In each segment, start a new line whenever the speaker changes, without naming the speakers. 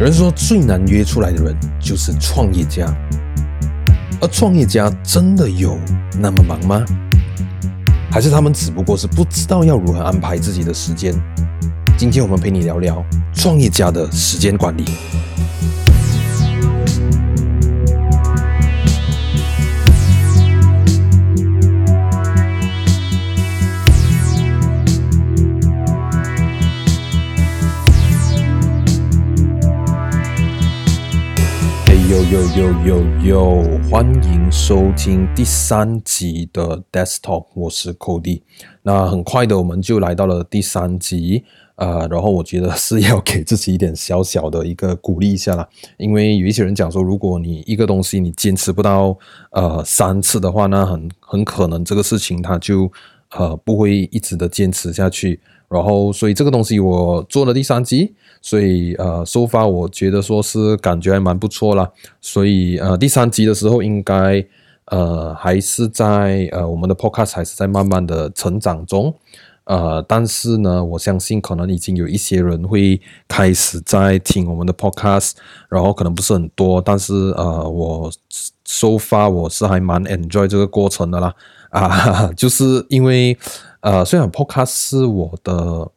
有人说最难约出来的人就是创业家，而创业家真的有那么忙吗？还是他们只不过是不知道要如何安排自己的时间？今天我们陪你聊聊创业家的时间管理。有有有有，欢迎收听第三集的 Desktop，我是 Cody。那很快的，我们就来到了第三集，呃，然后我觉得是要给自己一点小小的一个鼓励一下啦，因为有一些人讲说，如果你一个东西你坚持不到呃三次的话，那很很可能这个事情它就呃不会一直的坚持下去。然后，所以这个东西我做了第三集，所以呃，so far 我觉得说是感觉还蛮不错啦。所以呃，第三集的时候应该呃还是在呃我们的 podcast 还是在慢慢的成长中，呃，但是呢，我相信可能已经有一些人会开始在听我们的 podcast，然后可能不是很多，但是呃，我 so far 我是还蛮 enjoy 这个过程的啦，啊，就是因为。呃，虽然 Podcast 是我的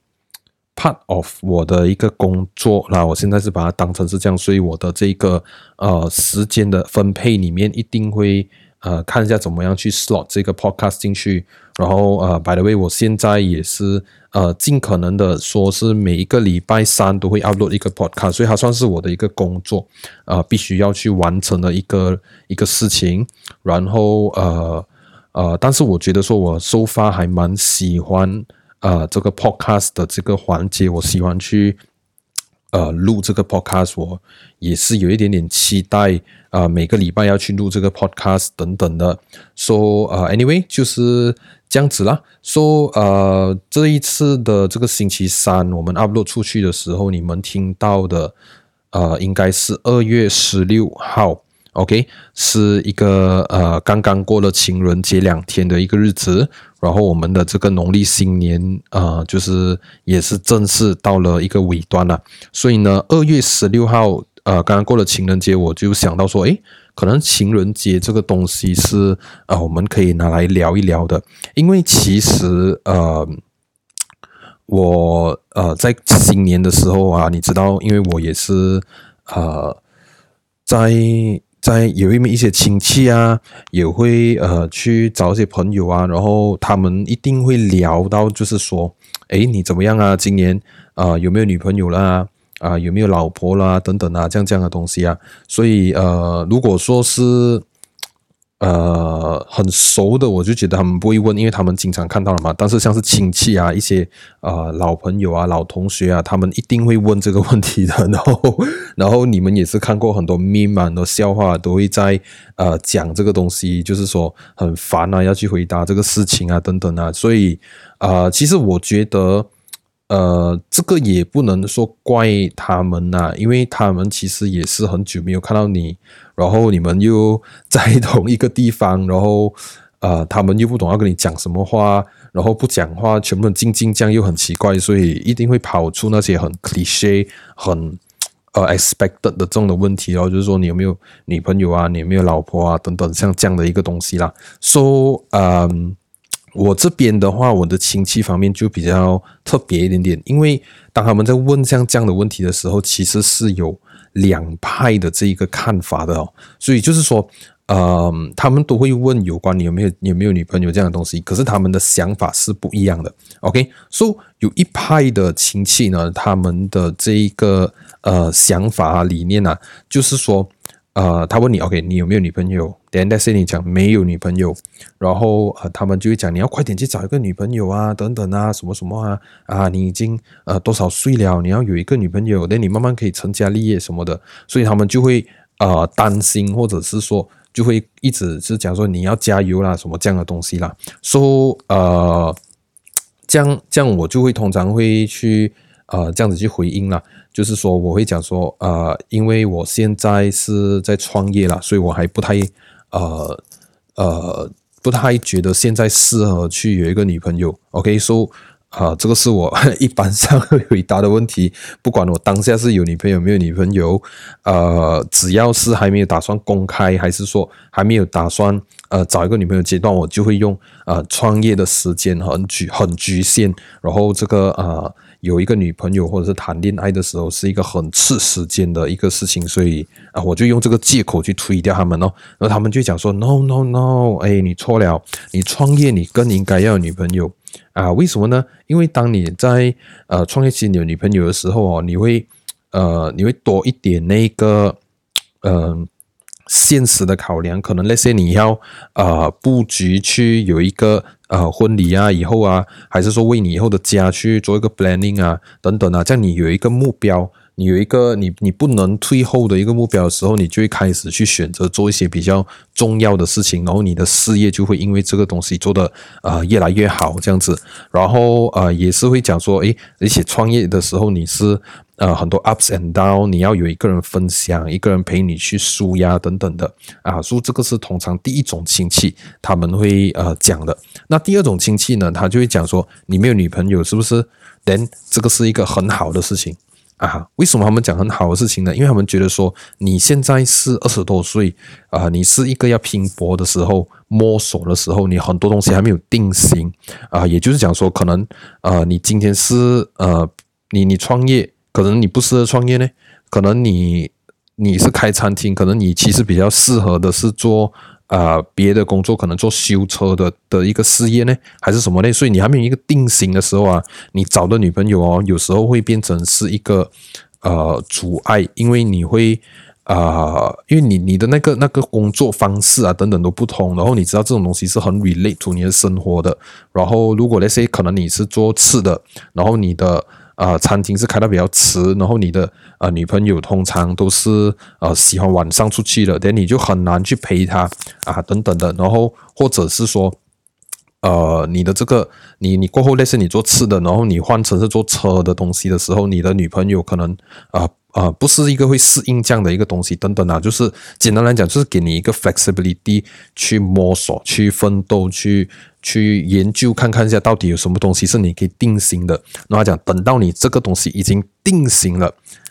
part of 我的一个工作，那我现在是把它当成是这样，所以我的这个呃时间的分配里面一定会呃看一下怎么样去 slot 这个 Podcast 进去。然后呃，by the way，我现在也是呃尽可能的说是每一个礼拜三都会 upload 一个 Podcast，所以它算是我的一个工作，呃，必须要去完成的一个一个事情。然后呃。呃，但是我觉得说，我 so far 还蛮喜欢呃这个 podcast 的这个环节，我喜欢去呃录这个 podcast，我也是有一点点期待啊、呃，每个礼拜要去录这个 podcast 等等的。So 呃，anyway 就是这样子啦。So 呃，这一次的这个星期三我们 upload 出去的时候，你们听到的呃应该是二月十六号。OK，是一个呃刚刚过了情人节两天的一个日子，然后我们的这个农历新年呃就是也是正式到了一个尾端了，所以呢，二月十六号呃刚刚过了情人节，我就想到说，诶，可能情人节这个东西是呃我们可以拿来聊一聊的，因为其实呃我呃在新年的时候啊，你知道，因为我也是呃在。在有一面一些亲戚啊，也会呃去找一些朋友啊，然后他们一定会聊到，就是说，诶，你怎么样啊？今年啊、有没有女朋友啦？啊、呃、有没有老婆啦？等等啊，这样这样的东西啊。所以呃，如果说是。呃，很熟的，我就觉得他们不会问，因为他们经常看到了嘛。但是像是亲戚啊，一些呃老朋友啊、老同学啊，他们一定会问这个问题的。然后，然后你们也是看过很多 meme 啊，很多笑话都会在呃讲这个东西，就是说很烦啊，要去回答这个事情啊，等等啊。所以、呃，其实我觉得。呃，这个也不能说怪他们呐、因为他们其实也是很久没有看到你，然后你们又在同一个地方，然后呃，他们又不懂要跟你讲什么话，然后不讲话，全部静静这样又很奇怪，所以一定会跑出那些很 cliche、很呃 expected 的这种的问题，然后就是说你有没有女朋友啊，你有没有老婆啊，等等，像这样的一个东西啦。So，嗯。我这边的话，我的亲戚方面就比较特别一点点，因为当他们在问像这样的问题的时候，其实是有两派的这一个看法的哦。所以就是说，呃，他们都会问有关你有没有有没有女朋友这样的东西，可是他们的想法是不一样的。OK，所以有一派的亲戚呢，他们的这一个呃想法啊理念啊，就是说。呃，他问你，OK，你有没有女朋友？Then let's say 你讲没有女朋友，然后呃，他们就会讲你要快点去找一个女朋友啊，等等啊，什么什么啊，啊，你已经呃多少岁了？你要有一个女朋友，那你慢慢可以成家立业什么的，所以他们就会呃担心，或者是说就会一直是讲说你要加油啦，什么这样的东西啦。说、so, 呃，这样这样我就会通常会去。呃，这样子去回应啦，就是说我会讲说，呃，因为我现在是在创业啦，所以我还不太，呃呃，不太觉得现在适合去有一个女朋友。OK，so，啊，这个是我 一般上会回答的问题。不管我当下是有女朋友没有女朋友，呃，只要是还没有打算公开，还是说还没有打算呃找一个女朋友阶段，我就会用呃创业的时间很局很局限，然后这个呃有一个女朋友或者是谈恋爱的时候是一个很吃时间的一个事情，所以啊、我就用这个借口去推掉他们哦。然后他们就讲说，no no no，哎，你错了，你创业你更应该要有女朋友。啊，为什么呢？因为当你在呃创业期你有女朋友的时候哦，你会呃你会多一点那个嗯、现实的考量，可能那些你要呃布局去有一个呃婚礼啊以后啊，还是说为你以后的家去做一个 planning 啊等等啊，这样你有一个目标。你有一个你你不能退后的一个目标的时候，你就会开始去选择做一些比较重要的事情，然后你的事业就会因为这个东西做得呃越来越好这样子，然后呃也是会讲说，诶，而且创业的时候你是呃很多 ups and down，你要有一个人分享，一个人陪你去输压等等的啊，所以这个是通常第一种亲戚他们会呃讲的。那第二种亲戚呢，他就会讲说，你没有女朋友是不是？Then 这个是一个很好的事情。啊，为什么他们讲很好的事情呢？因为他们觉得说，你现在是二十多岁啊，你是一个要拼搏的时候，摸索的时候，你很多东西还没有定型啊。也就是讲说，可能呃，你今天是呃，你你创业，可能你不适合创业呢，可能你你是开餐厅，可能你其实比较适合的是做。啊、别的工作可能做修车的的一个事业呢，还是什么呢？所以你还没有一个定型的时候啊，你找的女朋友哦，有时候会变成是一个呃阻碍，因为你会啊、因为你你的那个那个工作方式啊等等都不同，然后你知道这种东西是很 relate to 你的生活的。然后如果那些可能你是做吃的，然后你的。呃，餐厅是开的比较迟，然后你的呃女朋友通常都是呃喜欢晚上出去的，等你就很难去陪她啊等等的，然后或者是说，呃你的这个你你过后类似你做吃的，然后你换成是做车的东西的时候，你的女朋友可能啊啊、不是一个会适应这样的一个东西等等啊，就是简单来讲就是给你一个 flexibility 去摸索、去奋斗、去。去研究看看一下，到底有什么东西是你可以定型的。然后讲，等到你这个东西已经定型了，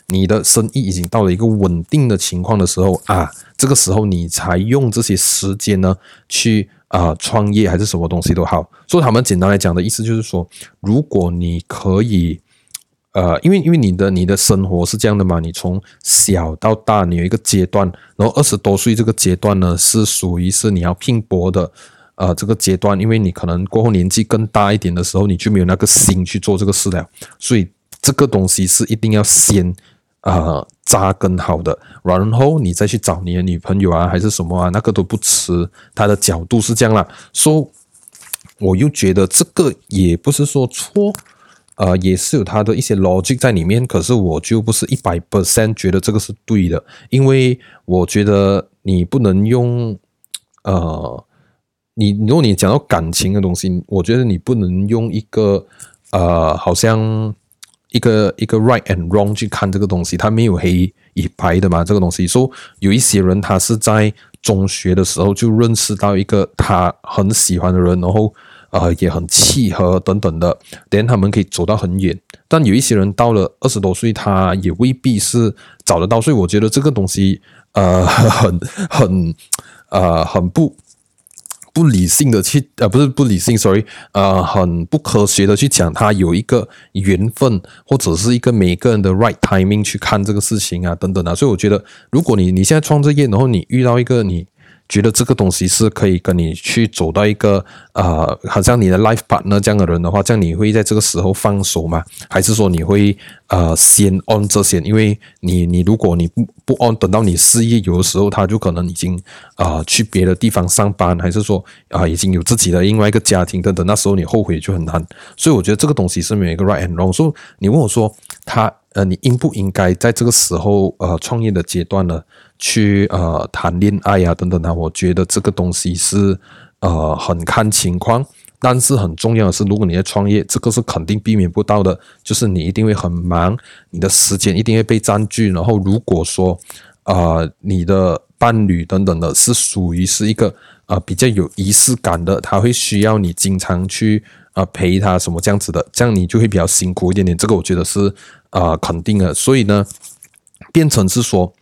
你的生意已经到了一个稳定的情况的时候啊，这个时候你才用这些时间呢去啊、创业还是什么东西都好。所以他们简单来讲的意思就是说，如果你可以，呃，因为因为你的你的生活是这样的嘛，你从小到大你有一个阶段，然后二十多岁这个阶段呢是属于是你要拼搏的。呃，这个阶段，因为你可能过后年纪更大一点的时候，你就没有那个心去做这个事了。所以这个东西是一定要先呃扎根好的，然后你再去找你的女朋友啊，还是什么啊，那个都不迟。他的角度是这样啦，说、我又觉得这个也不是说错，呃，也是有他的一些逻辑在里面。可是我就不是一百 percent 觉得这个是对的，因为我觉得你不能用呃。你如果你讲到感情的东西，我觉得你不能用一个呃，好像一个一个 right and wrong 去看这个东西，它没有黑与白的嘛。这个东西说有一些人他是在中学的时候就认识到一个他很喜欢的人，然后呃也很契合等等的，等他们可以走到很远。但有一些人到了二十多岁，他也未必是找得到。所以我觉得这个东西呃很很呃很不。不理性的去，呃，不是不理性，sorry，呃，很不科学的去讲，他有一个缘分，或者是一个每个人的 right timing 去看这个事情啊，等等啊，所以我觉得，如果你你现在创这业，然后你遇到一个你。觉得这个东西是可以跟你去走到一个呃，好像你的 life partner 这样的人的话，这样你会在这个时候放手吗？还是说你会呃先 on 这些？因为你你如果你不不 on，等到你事业有的时候，他就可能已经啊、呃、去别的地方上班，还是说啊、已经有自己的另外一个家庭等等，那时候你后悔就很难。所以我觉得这个东西是没有一个 right and wrong。所以你问我说他呃你应不应该在这个时候呃创业的阶段呢？去呃谈恋爱、啊、等等的，我觉得这个东西是呃很看情况，但是很重要的是，如果你在创业，这个是肯定避免不到的，就是你一定会很忙，你的时间一定会被占据。然后如果说呃你的伴侣等等的是属于是一个呃比较有仪式感的，他会需要你经常去呃陪他什么这样子的，这样你就会比较辛苦一点点。这个我觉得是呃肯定的。所以呢，变成是说，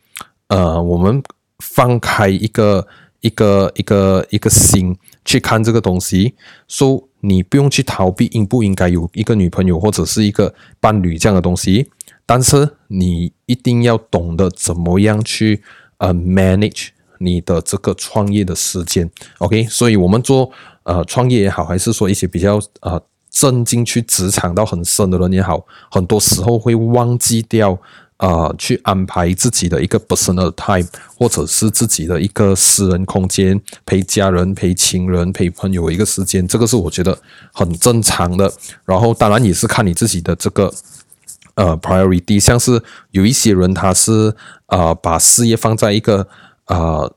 呃，我们放开一个一个一个一个心去看这个东西，说、你不用去逃避应不应该有一个女朋友或者是一个伴侣这样的东西，但是你一定要懂得怎么样去呃 manage。你的这个创业的时间，OK，所以我们做呃创业也好，还是说一些比较呃正进去职场到很深的人也好，很多时候会忘记掉呃去安排自己的一个 personal time，或者是自己的一个私人空间，陪家人、陪亲人、陪朋友一个时间，这个是我觉得很正常的。然后当然也是看你自己的这个呃 priority，像是有一些人他是呃把事业放在一个。呃，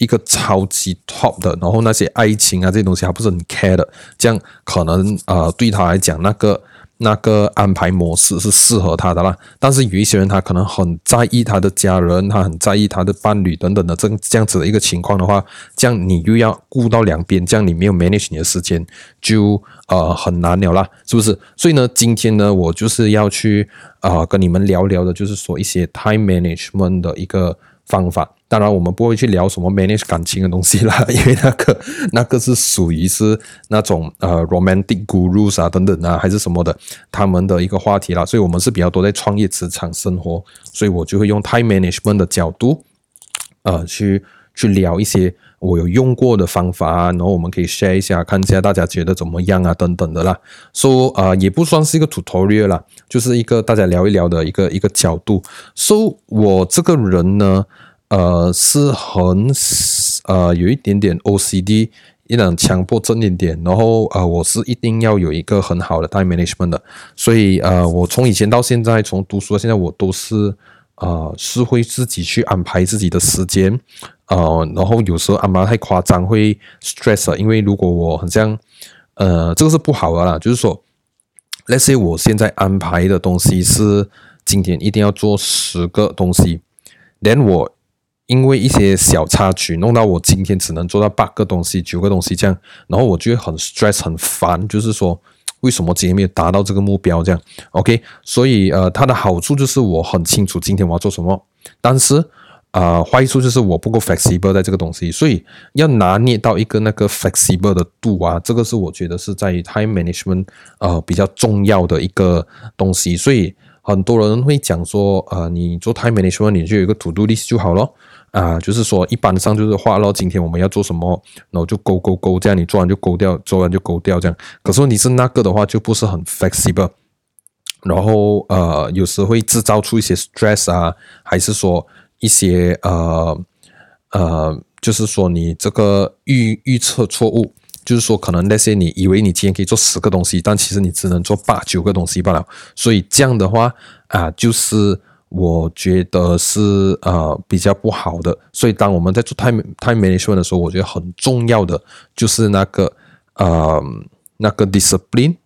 一个超级 top 的，然后那些爱情啊这些东西还不是很 care 的，这样可能呃对他来讲那个那个安排模式是适合他的啦。但是有一些人他可能很在意他的家人，他很在意他的伴侣等等的这这样子的一个情况的话，这样你又要顾到两边，这样你没有 manage 你的时间就呃很难了啦，是不是？所以呢，今天呢我就是要去啊、呃、跟你们聊聊的，就是说一些 time management 的一个方法。当然，我们不会去聊什么 manage 感情的东西啦，因为那个那个是属于是那种呃 romantic gurus 啊等等啊，还是什么的他们的一个话题啦。所以，我们是比较多在创业职场生活，所以我就会用 time management 的角度，呃，去去聊一些我有用过的方法啊，然后我们可以 share 一下，看一下大家觉得怎么样啊，等等的啦。说、so, 呃，也不算是一个 tutorial 啦，就是一个大家聊一聊的一个一个角度。so, 我这个人呢。呃，是很呃有一点点 OCD，一点强迫症一点点，然后呃，我是一定要有一个很好的 time management 的，所以呃，我从以前到现在，从读书到现在，我都是呃是会自己去安排自己的时间，呃，然后有时候安排太夸张会 stress，因为如果我很像呃这个是不好的啦，就是说，let's say 我现在安排的东西是今天一定要做十个东西连我。因为一些小插曲，弄到我今天只能做到八个东西、九个东西这样，然后我就会很 stress、很烦，就是说为什么今天没有达到这个目标这样？OK，所以呃，它的好处就是我很清楚今天我要做什么，但是呃，坏处就是我不够 flexible 在这个东西，所以要拿捏到一个那个 flexible 的度啊，这个是我觉得是在 time management 呃比较重要的一个东西，所以很多人会讲说，呃，你做 time management 你就有一个 to do list 就好了。啊，就是说，一般上就是画咯，今天我们要做什么，然后就勾勾勾，这样你做完就勾掉，做完就勾掉，这样。可是你是那个的话，就不是很 flexible，然后呃，有时会制造出一些 stress 啊，还是说一些呃呃，就是说你这个预预测错误，就是说可能那些你以为你今天可以做十个东西，但其实你只能做八九个东西罢了。所以这样的话啊，就是。我觉得是呃比较不好的，所以当我们在做 time time management 的时候，我觉得很重要的就是那个呃那个 discipline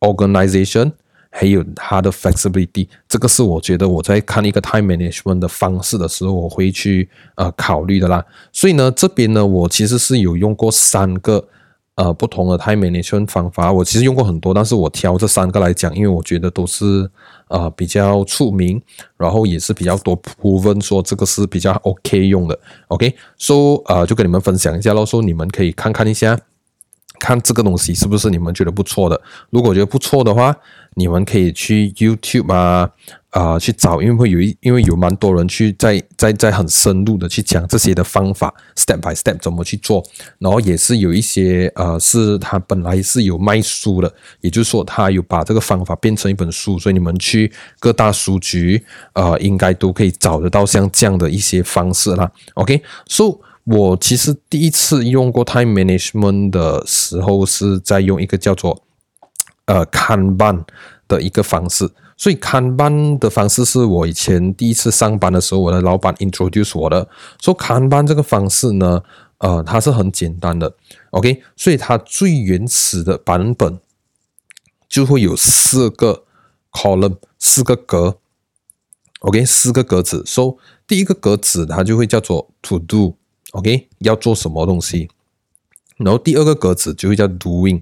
organization 还有它的 flexibility，这个是我觉得我在看一个 time management 的方式的时候，我会去呃考虑的啦。所以呢，这边呢，我其实是有用过三个。呃，不同的 time management 方法，我其实用过很多，但是我挑这三个来讲，因为我觉得都是呃比较出名，然后也是比较多部分说这个是比较 OK 用的，OK，so 呃就跟你们分享一下咯，说你们可以看看一下，看这个东西是不是你们觉得不错的，如果觉得不错的话，你们可以去 YouTube 啊。啊、去找，因为会有一，因为有蛮多人去在在在很深入的去讲这些的方法，step by step 怎么去做，然后也是有一些呃，是他本来是有卖书的，也就是说他有把这个方法变成一本书，所以你们去各大书局，呃，应该都可以找得到像这样的一些方式啦。OK，so、我其实第一次用过 time management 的时候是在用一个叫做呃 Kanban 的一个方式。所以看班的方式是我以前第一次上班的时候，我的老板 introduce 我的。说看班这个方式呢，呃，它是很简单的，OK。所以它最原始的版本就会有四个 column，四个格，OK，四个格子。So 第一个格子它就会叫做 to do OK，要做什么东西。然后第二个格子就会叫 doing，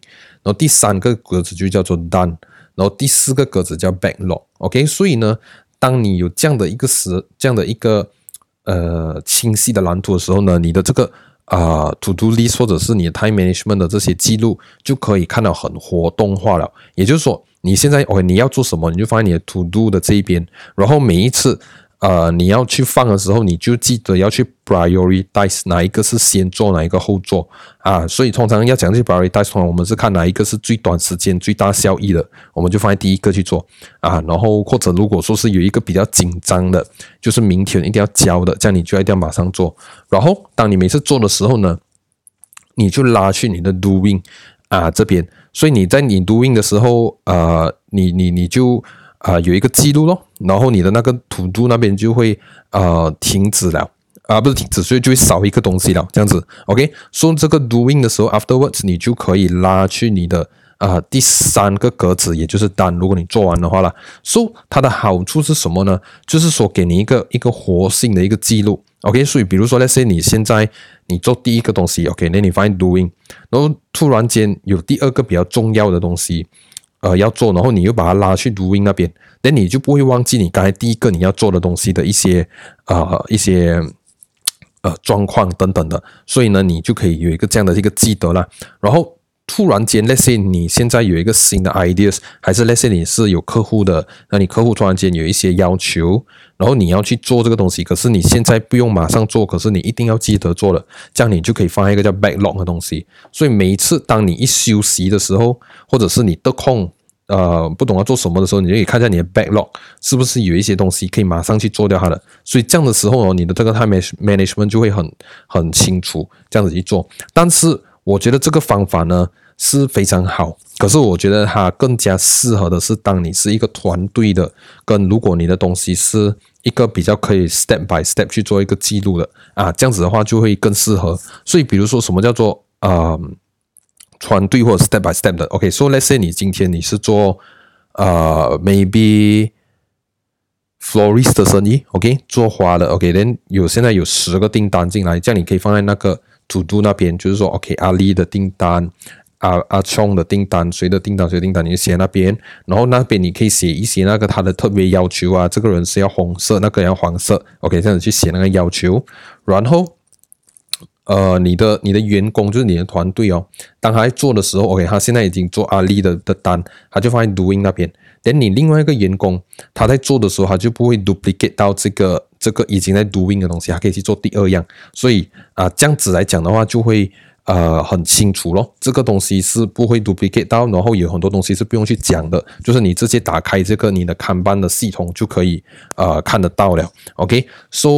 然后第三个格子就叫做 done，然后第四个格子叫 backlog。OK，所以呢，当你有这样的一个时这样的一个呃清晰的蓝图的时候呢，你的这个啊、to do list 或者是你的 time management 的这些记录就可以看到很活动化了。也就是说，你现在 OK 你要做什么，你就放在你的 to do 的这一边，然后每一次。呃，你要去放的时候，你就记得要去 prioritize 哪一个是先做，哪一个后做啊。所以通常要讲去 prioritize，通常我们是看哪一个是最短时间、最大效益的，我们就放在第一个去做啊。然后或者如果说是有一个比较紧张的，就是明天一定要交的，这样你就一定要马上做。然后当你每次做的时候呢，你就拉去你的 doing 啊这边。所以你在你 doing 的时候，呃，你你你就。啊、有一个记录咯，然后你的那个 to do 那边就会呃停止了啊、不是停止，所以就会少一个东西了，这样子，OK。说这个 doing 的时候，afterwards 你就可以拉去你的啊、第三个格子，也就是单。如果你做完的话了，so, 它的好处是什么呢？就是说给你一个一个活性的一个记录，OK。所以比如说，let's say 你现在你做第一个东西，OK，那你发现 doing，然后突然间有第二个比较重要的东西。呃，要做，然后你又把它拉去录音那边，那你就不会忘记你刚才第一个你要做的东西的一些呃一些呃状况等等的，所以呢，你就可以有一个这样的一个记得啦。然后突然间，let's say 你现在有一个新的 ideas，还是 let's say 你是有客户的，那你客户突然间有一些要求，然后你要去做这个东西，可是你现在不用马上做，可是你一定要记得做了，这样你就可以放一个叫 backlog 的东西。所以每一次当你一休息的时候，或者是你得空。呃，不懂要做什么的时候，你就可以看一下你的 backlog 是不是有一些东西可以马上去做掉它的。所以这样的时候哦，你的这个 time management 就会很很清楚，这样子去做。但是我觉得这个方法呢是非常好，可是我觉得它更加适合的是当你是一个团队的，跟如果你的东西是一个比较可以 step by step 去做一个记录的啊，这样子的话就会更适合。所以比如说什么叫做呃。团队或者 step by step 的，OK，so let's say 你今天你是做呃 maybe florist 的生意，OK，做花的，OK，then 有现在有十个订单进来，这样你可以放在那个 to do 那边，就是说 OK，阿丽的订单，阿阿聪的订单，谁的订单谁的订单，你就写那边，然后那边你可以写一些那个他的特别要求啊，这个人是要红色，那个要黄色，OK，这样子去写那个要求，然后。呃，你的你的员工就是你的团队哦。当他在做的时候，OK，他现在已经做阿丽的的单，他就放在 doing 那边。等你另外一个员工他在做的时候，他就不会 duplicate 到这个这个已经在 doing 的东西，他可以去做第二样。所以啊、这样子来讲的话，就会。呃，很清楚咯，这个东西是不会 duplicate 到，然后有很多东西是不用去讲的，就是你直接打开这个你的看板的系统就可以呃看得到了。OK，so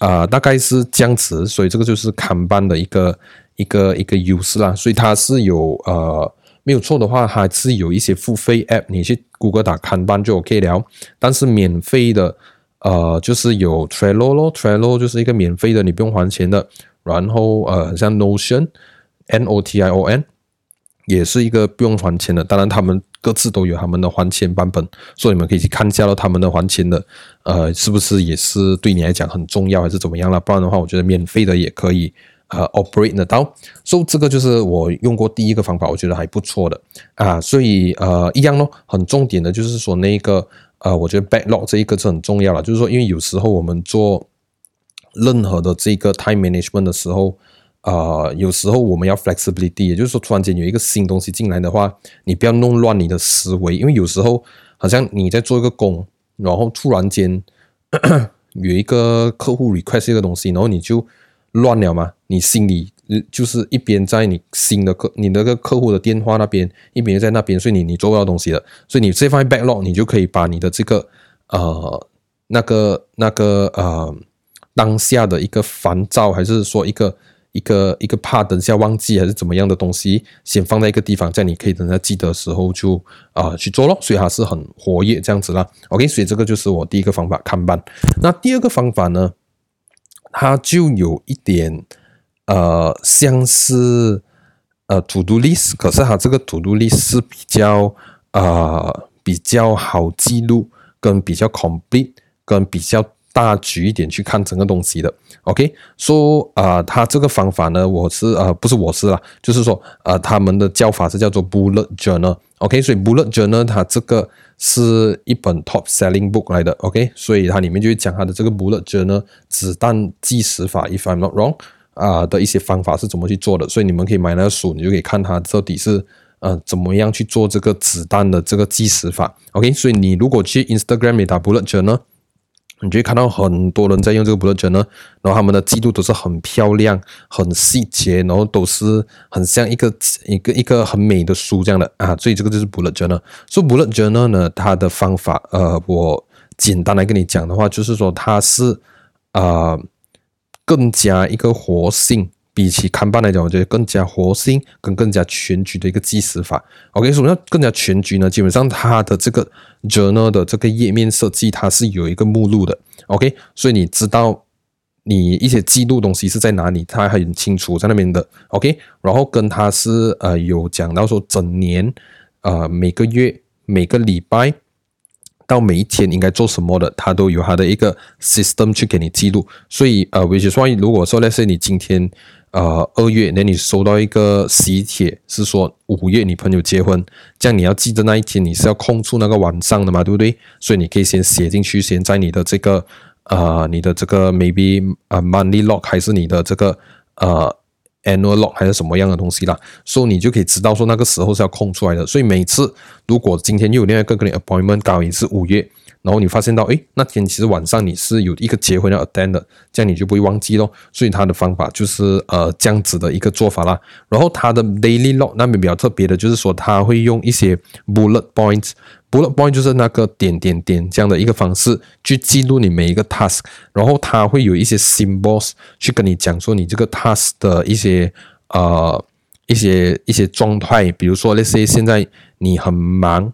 呃大概是这样子，所以这个就是看板的一个一个一个优势啦。所以它是有呃没有错的话，还是有一些付费 app，你去谷歌打看板就 OK 了。但是免费的呃就是有 Trello 咯，Trello 就是一个免费的，你不用还钱的。然后呃像 Notion。N O T I O N 也是一个不用还钱的，当然他们各自都有他们的还钱版本，所以你们可以去看一下他们的还钱的，呃，是不是也是对你来讲很重要，还是怎么样了？不然的话，我觉得免费的也可以呃 operate 得到。所以这个就是我用过第一个方法，我觉得还不错的啊。所以呃一样咯，很重点的就是说那个呃，我觉得 backlog 这一个是很重要了，就是说因为有时候我们做任何的这个 time management 的时候。呃，有时候我们要 flexibility，也就是说，突然间有一个新东西进来的话，你不要弄乱你的思维，因为有时候好像你在做一个工，然后突然间 有一个客户 request 一个东西，然后你就乱了嘛，你心里就是一边在你新的客，你那个客户的电话那边，一边在那边，所以你你做不到东西了，所以你这块 backlog，你就可以把你的这个呃那个那个呃当下的一个烦躁，还是说一个。一个一个怕等下忘记还是怎么样的东西，先放在一个地方，这样你可以等下记得的时候就啊、去做咯。所以还是很活跃这样子啦。OK，所以这个就是我第一个方法看板。那第二个方法呢，它就有一点呃像是呃 to do list，可是它这个 to do list 是比较、呃、比较好记录，跟比较 complete，跟比较大局一点去看整个东西的。OK，说啊，他这个方法呢，我是呃，不是我是啦，就是说呃，他们的叫法是叫做 Bullet Journal。OK，所以 Bullet Journal 它这个是一本 Top Selling Book 来的。OK，所以它里面就会讲它的这个 Bullet Journal 子弹计时法，If I'm not wrong 啊的一些方法是怎么去做的。所以你们可以买那个书，你就可以看它到底是呃怎么样去做这个子弹的这个计时法。OK，所以你如果去 Instagram 里打 Bullet Journal。你就会看到很多人在用这个 bullet journal，然后他们的记录都是很漂亮、很细节，然后都是很像一个一个一个很美的书这样的啊，所以这个就是 bullet journal。所以 bullet journal 呢，它的方法，呃，我简单来跟你讲的话，就是说它是呃更加一个活性。比起看板来讲，我觉得更加活性跟更加全局的一个计时法。OK，什么叫更加全局呢？基本上它的这个 journal 的这个页面设计，它是有一个目录的。OK，所以你知道你一些记录东西是在哪里，它很清楚在那边的。OK，然后跟它是呃有讲到说整年呃每个月每个礼拜。到每一天应该做什么的，它都有它的一个 system 去给你记录。所以呃，比如说，如果说那是你今天呃二月，那你收到一个喜帖，是说五月你朋友结婚，这样你要记得那一天你是要空出那个晚上的嘛，对不对？所以你可以先写进去，先在你的这个呃你的这个 maybe 啊 money log 还是你的这个呃。Annual log 还是什么样的东西啦，所以你就可以知道说那个时候是要空出来的。所以每次如果今天又有另外一个跟你 appointment 刚好也是五月，然后你发现到诶那天其实晚上你是有一个结婚要 attend 的，这样你就不会忘记咯。所以他的方法就是呃这样子的一个做法啦。然后他的 daily log 那边比较特别的就是说他会用一些 bullet points。bullet point 就是那个点点点这样的一个方式去记录你每一个 task，然后它会有一些 symbols 去跟你讲说你这个 task 的一些呃一些一些状态，比如说那些现在你很忙，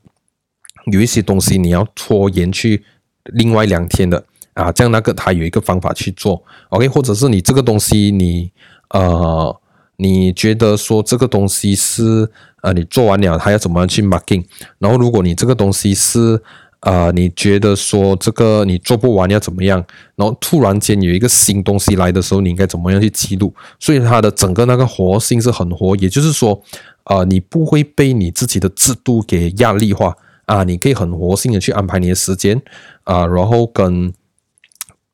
有一些东西你要拖延去另外两天的啊，这样那个他有一个方法去做，OK，或者是你这个东西你呃。你觉得说这个东西是呃，你做完了，还要怎么样去 marking？然后如果你这个东西是呃，你觉得说这个你做不完要怎么样？然后突然间有一个新东西来的时候，你应该怎么样去记录？所以它的整个那个活性是很活，也就是说，呃，你不会被你自己的制度给压力化啊，你可以很活性的去安排你的时间啊，然后跟。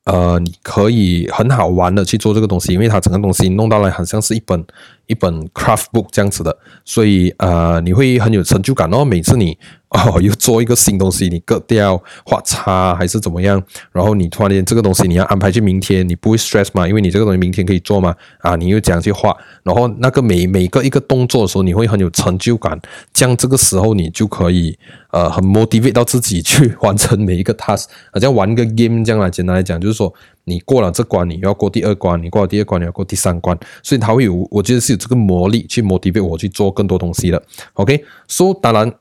呃，你可以很好玩的去做这个东西，因为它整个东西弄到了很像是一本一本 craft book 这样子的，所以呃，你会很有成就感。然后每次你 哦又做一个新东西，你割掉画叉还是怎么样，然后你突然间这个东西你要安排去明天，你不会 stress 嘛？因为你这个东西明天可以做嘛？啊，你又这样去画，然后那个每每个一个动作的时候，你会很有成就感。这样这个时候你就可以呃很 motivate 到自己去 完成每一个 task，好像玩个 game 这样来简单来讲，就是说。你过了这关，你要过第二关；你过了第二关，你要过第三关。所以它会有，我觉得是有这个魔力去 motivate 我去做更多东西的。OK，so 当然，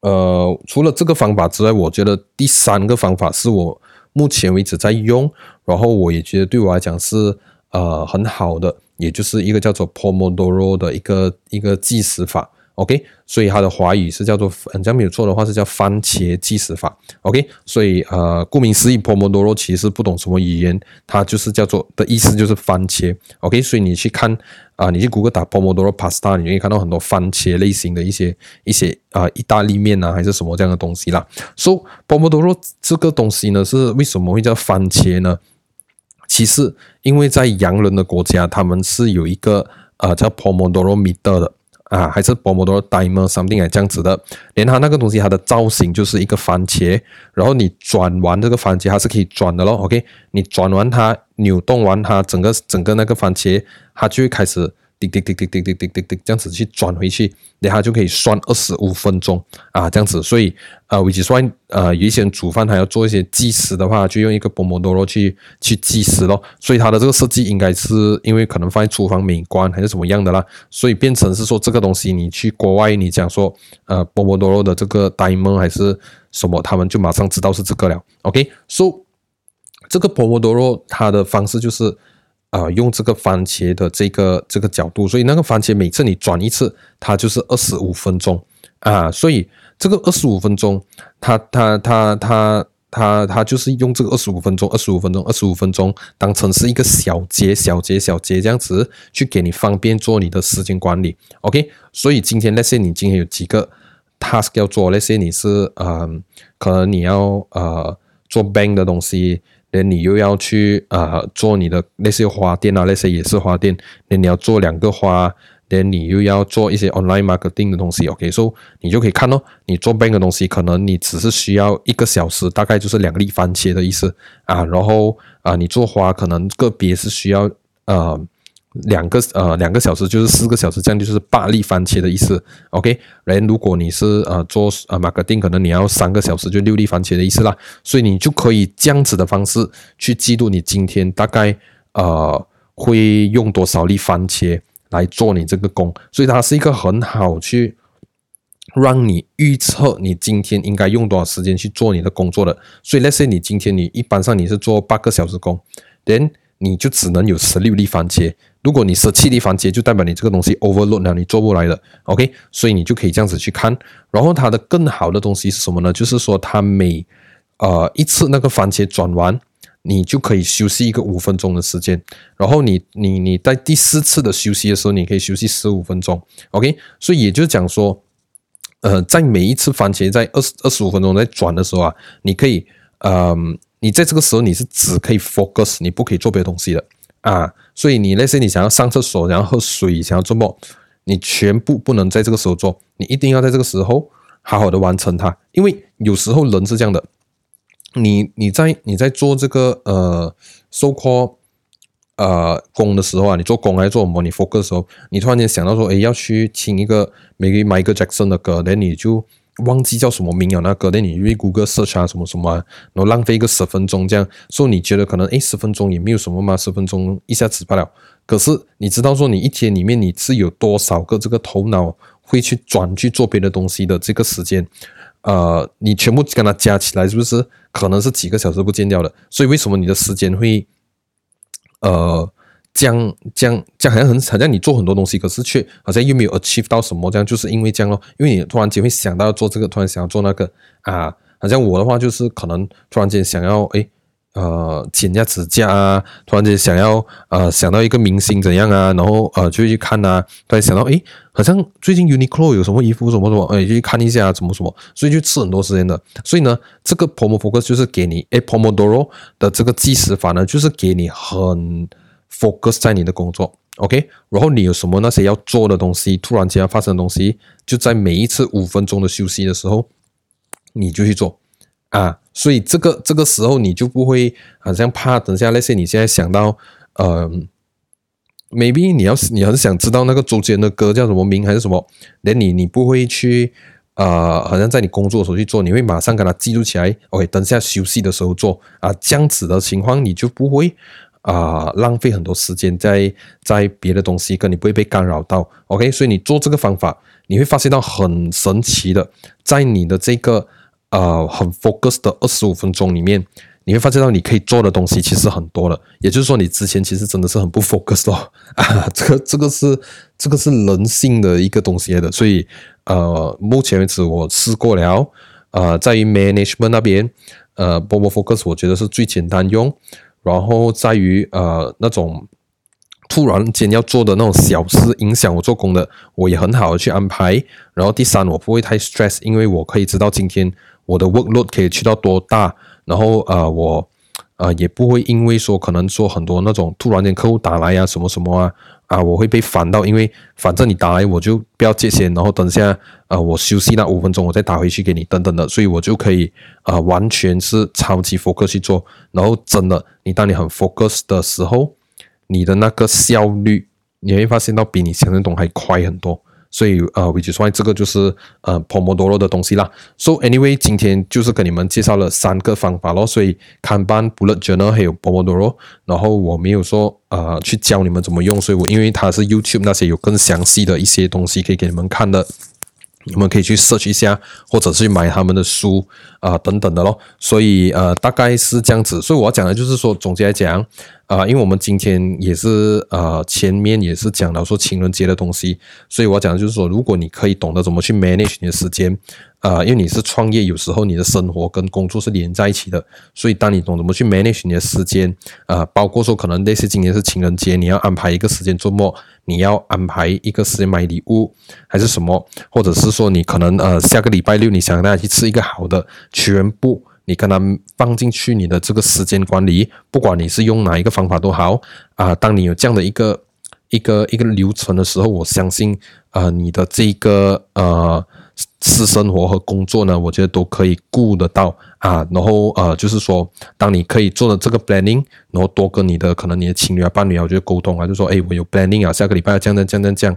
呃，除了这个方法之外，我觉得第三个方法是我目前为止在用，然后我也觉得对我来讲是呃很好的，也就是一个叫做 Pomodoro 的一个一个计时法。OK，所以它的华语是叫做，嗯，这样没有错的话是叫番茄计时法。OK，所以呃，顾名思义，Pomodoro 其实不懂什么语言，它就是叫做的意思就是番茄。OK，所以你去看啊、你去谷歌打 Pomodoro Pasta，你可以看到很多番茄类型的一些一些啊、意大利面啊，还是什么这样的东西啦。So Pomodoro 这个东西呢，是为什么会叫番茄呢？其实因为在洋人的国家，他们是有一个呃叫 Pomodoro meter 的。啊，还是 Pomodoro Timer something 这样子的，连它那个东西，它的造型就是一个番茄，然后你转完这个番茄，它是可以转的咯。OK，你转完它，扭动完它，整个整个那个番茄，它就会开始。滴滴滴滴滴滴滴滴滴，这样子去转回去，然后就可以算二十五分钟啊，这样子。所以呃，维基算呃，有一些人煮饭还要做一些计时的话，就用一个 Pomodoro 去去计时咯。所以它的这个设计应该是因为可能放在厨房美观还是什么样的啦，所以变成是说这个东西你去国外你讲说呃 Pomodoro 的这个 timer 还是什么，他们就马上知道是这个了。OK，so 这个 Pomodoro 它的方式就是。啊、用这个番茄的这个这个角度，所以那个番茄每次你转一次，它就是二十五分钟啊。所以这个二十五分钟，它它它它他他就是用这个二十五分钟、二十五分钟、二十五分钟当成是一个小节、小节、小节这样子去给你方便做你的时间管理。OK，所以今天那些你今天有几个 task 要做，那些你是嗯、呃，可能你要呃做 bank 的东西，连你又要去呃做你的那些花店啊，那些也是花店，连你要做两个花。连你又要做一些 online marketing 的东西，OK，所以你就可以看哦，你做 bank 的东西，可能你只是需要一个小时，大概就是两粒番茄的意思啊。然后啊，你做花可能个别是需要呃两个呃两个小时，就是四个小时，这样就是八粒番茄的意思，OK。然如果你是呃做呃 marketing，可能你要三个小时就六粒番茄的意思啦。所以你就可以这样子的方式去记录你今天大概呃会用多少粒番茄。来做你这个工，所以它是一个很好去让你预测你今天应该用多少时间去做你的工作的。所以，let's say 你今天你一般上你是做八个小时工连你就只能有十六粒番茄。如果你十七粒番茄，就代表你这个东西 overload 了，你做不来的。OK，所以你就可以这样子去看。然后它的更好的东西是什么呢？就是说它每呃一次那个番茄转完。你就可以休息一个五分钟的时间，然后你你你在第四次的休息的时候，你可以休息十五分钟，OK？所以也就是讲说，呃，在每一次番茄在二十二十五分钟在转的时候啊，你可以，嗯、你在这个时候你是只可以 focus，你不可以做别的东西的啊。所以你那些你想要上厕所，然后喝水，想要做梦，你全部不能在这个时候做，你一定要在这个时候好好的完成它，因为有时候人是这样的。你你在你在做这个呃，so call 呃工的时候啊，你做工还是做什么？你 focus 的时候，你突然间想到说，诶，要去听一个 maybe Michael Jackson 的歌，那你就忘记叫什么名了那个，那你去 Google search 啊什么什么，然后浪费一个十分钟这样，所以你觉得可能诶十分钟也没有什么嘛，十分钟一下子罢了。可是你知道说你一天里面你是有多少个这个头脑会去转去做别的东西的这个时间？呃，你全部跟它加起来，是不是可能是几个小时不见掉的？所以为什么你的时间会呃这样这样这样好像很好像你做很多东西，可是却好像又没有 achieve 到什么？这样就是因为这样咯，因为你突然间会想到要做这个，突然想要做那个啊，好像我的话就是可能突然间想要诶。呃，剪一下指甲啊，突然间想要呃想到一个明星怎样啊，然后呃就去看啊，突然想到诶，好像最近 Uniqlo 有什么衣服什么什么，诶就去看一下啊什么什么，所以就吃很多时间的。所以呢，这个 Pomo Focus 就是给你诶 Pomodoro 的这个计时法呢，就是给你很 focus 在你的工作，OK，然后你有什么那些要做的东西，突然间要发生的东西，就在每一次五分钟的休息的时候，你就去做。啊，所以这个这个时候你就不会好像怕等下那些你现在想到，呃，maybe 你要你很想知道那个周杰伦的歌叫什么名还是什么，连你你不会去呃，好像在你工作的时候去做，你会马上给它记录起来，OK，等下休息的时候做啊，这样子的情况你就不会啊、浪费很多时间在在别的东西，跟你不会被干扰到，OK，所以你做这个方法，你会发现到很神奇的，在你的这个。呃，很 focus 的二十五分钟里面，你会发现到你可以做的东西其实很多了。也就是说，你之前其实真的是很不 focus 哦。啊，这个这个是这个是人性的一个东西来的。所以，呃，目前为止我试过了，呃，在于 management 那边，呃，Pomo Focus 我觉得是最简单用。然后在于呃那种突然间要做的那种小事影响我做工的，我也很好的去安排。然后第三，我不会太 stress，因为我可以知道今天。我的 workload 可以去到多大，然后呃，我呃也不会因为说可能说很多那种突然间客户打来呀、啊、什么什么啊啊，我会被烦到，因为反正你打来我就不要接先，然后等下呃我休息那五分钟我再打回去给你等等的，所以我就可以啊、完全是超级 focus 去做，然后真的你当你很 focus 的时候，你的那个效率你会发现到比你想象中还快很多。所以呃，which is why 这个就是呃 Pomodoro 的东西啦。So anyway，今天就是跟你们介绍了三个方法咯。所以 Kanban、Bullet Journal 还有 Pomodoro，然后我没有说呃去教你们怎么用，所以我因为它是 YouTube 那些有更详细的一些东西可以给你们看的，你们可以去 search 一下，或者是去买他们的书啊、等等的咯。所以呃大概是这样子。所以我要讲的就是说，总结来讲。啊、因为我们今天也是呃前面也是讲到说情人节的东西，所以我讲的就是说，如果你可以懂得怎么去 manage 你的时间。啊、呃，因为你是创业，有时候你的生活跟工作是连在一起的，所以当你懂怎么去 manage 你的时间，啊、呃，包括说可能类似今年是情人节，你要安排一个时间周末，你要安排一个时间买礼物，还是什么，或者是说你可能呃下个礼拜六你想大家去吃一个好的，全部你跟他放进去你的这个时间管理，不管你是用哪一个方法都好，啊、当你有这样的一个一个一个流程的时候，我相信啊、呃，你的这个呃。私生活和工作呢，我觉得都可以顾得到啊。然后呃，就是说，当你可以做的这个 planning，然后多跟你的可能你的情侣啊、伴侣啊，我觉得沟通啊，就说，哎，我有 planning 啊，下个礼拜要这样这样这样这样，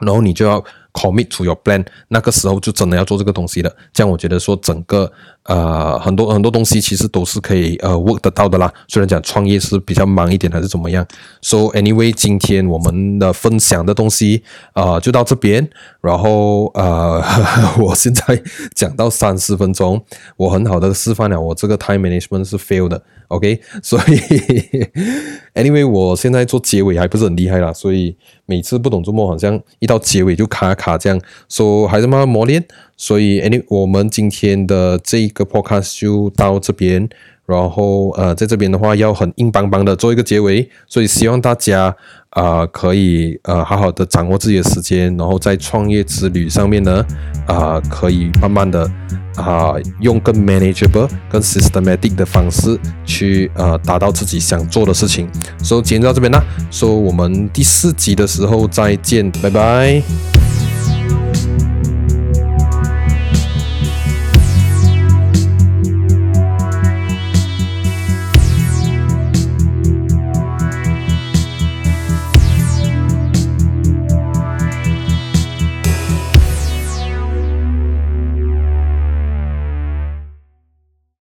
然后你就要。Commit to your plan，那个时候就真的要做这个东西了。这样我觉得说整个呃很多很多东西其实都是可以呃 work 得到的啦。虽然讲创业是比较忙一点还是怎么样。So anyway，今天我们的分享的东西啊、就到这边。然后呃 我现在讲到三十分钟，我很好的示范了我这个 time management 是 fail 的。OK，所以 anyway 我现在做结尾还不是很厉害啦，所以每次不懂周末好像一到结尾就卡卡。这样说，还是慢慢磨练。所以，any 我们今天的这个 podcast 就到这边。然后，呃，在这边的话，要很硬邦邦的做一个结尾。所以，希望大家啊、可以呃，好好的掌握自己的时间，然后在创业之旅上面呢，啊、可以慢慢的啊、用更 manageable、更 systematic 的方式去呃，达到自己想做的事情。所以，今天到这边啦。所以我们第四集的时候再见，拜拜。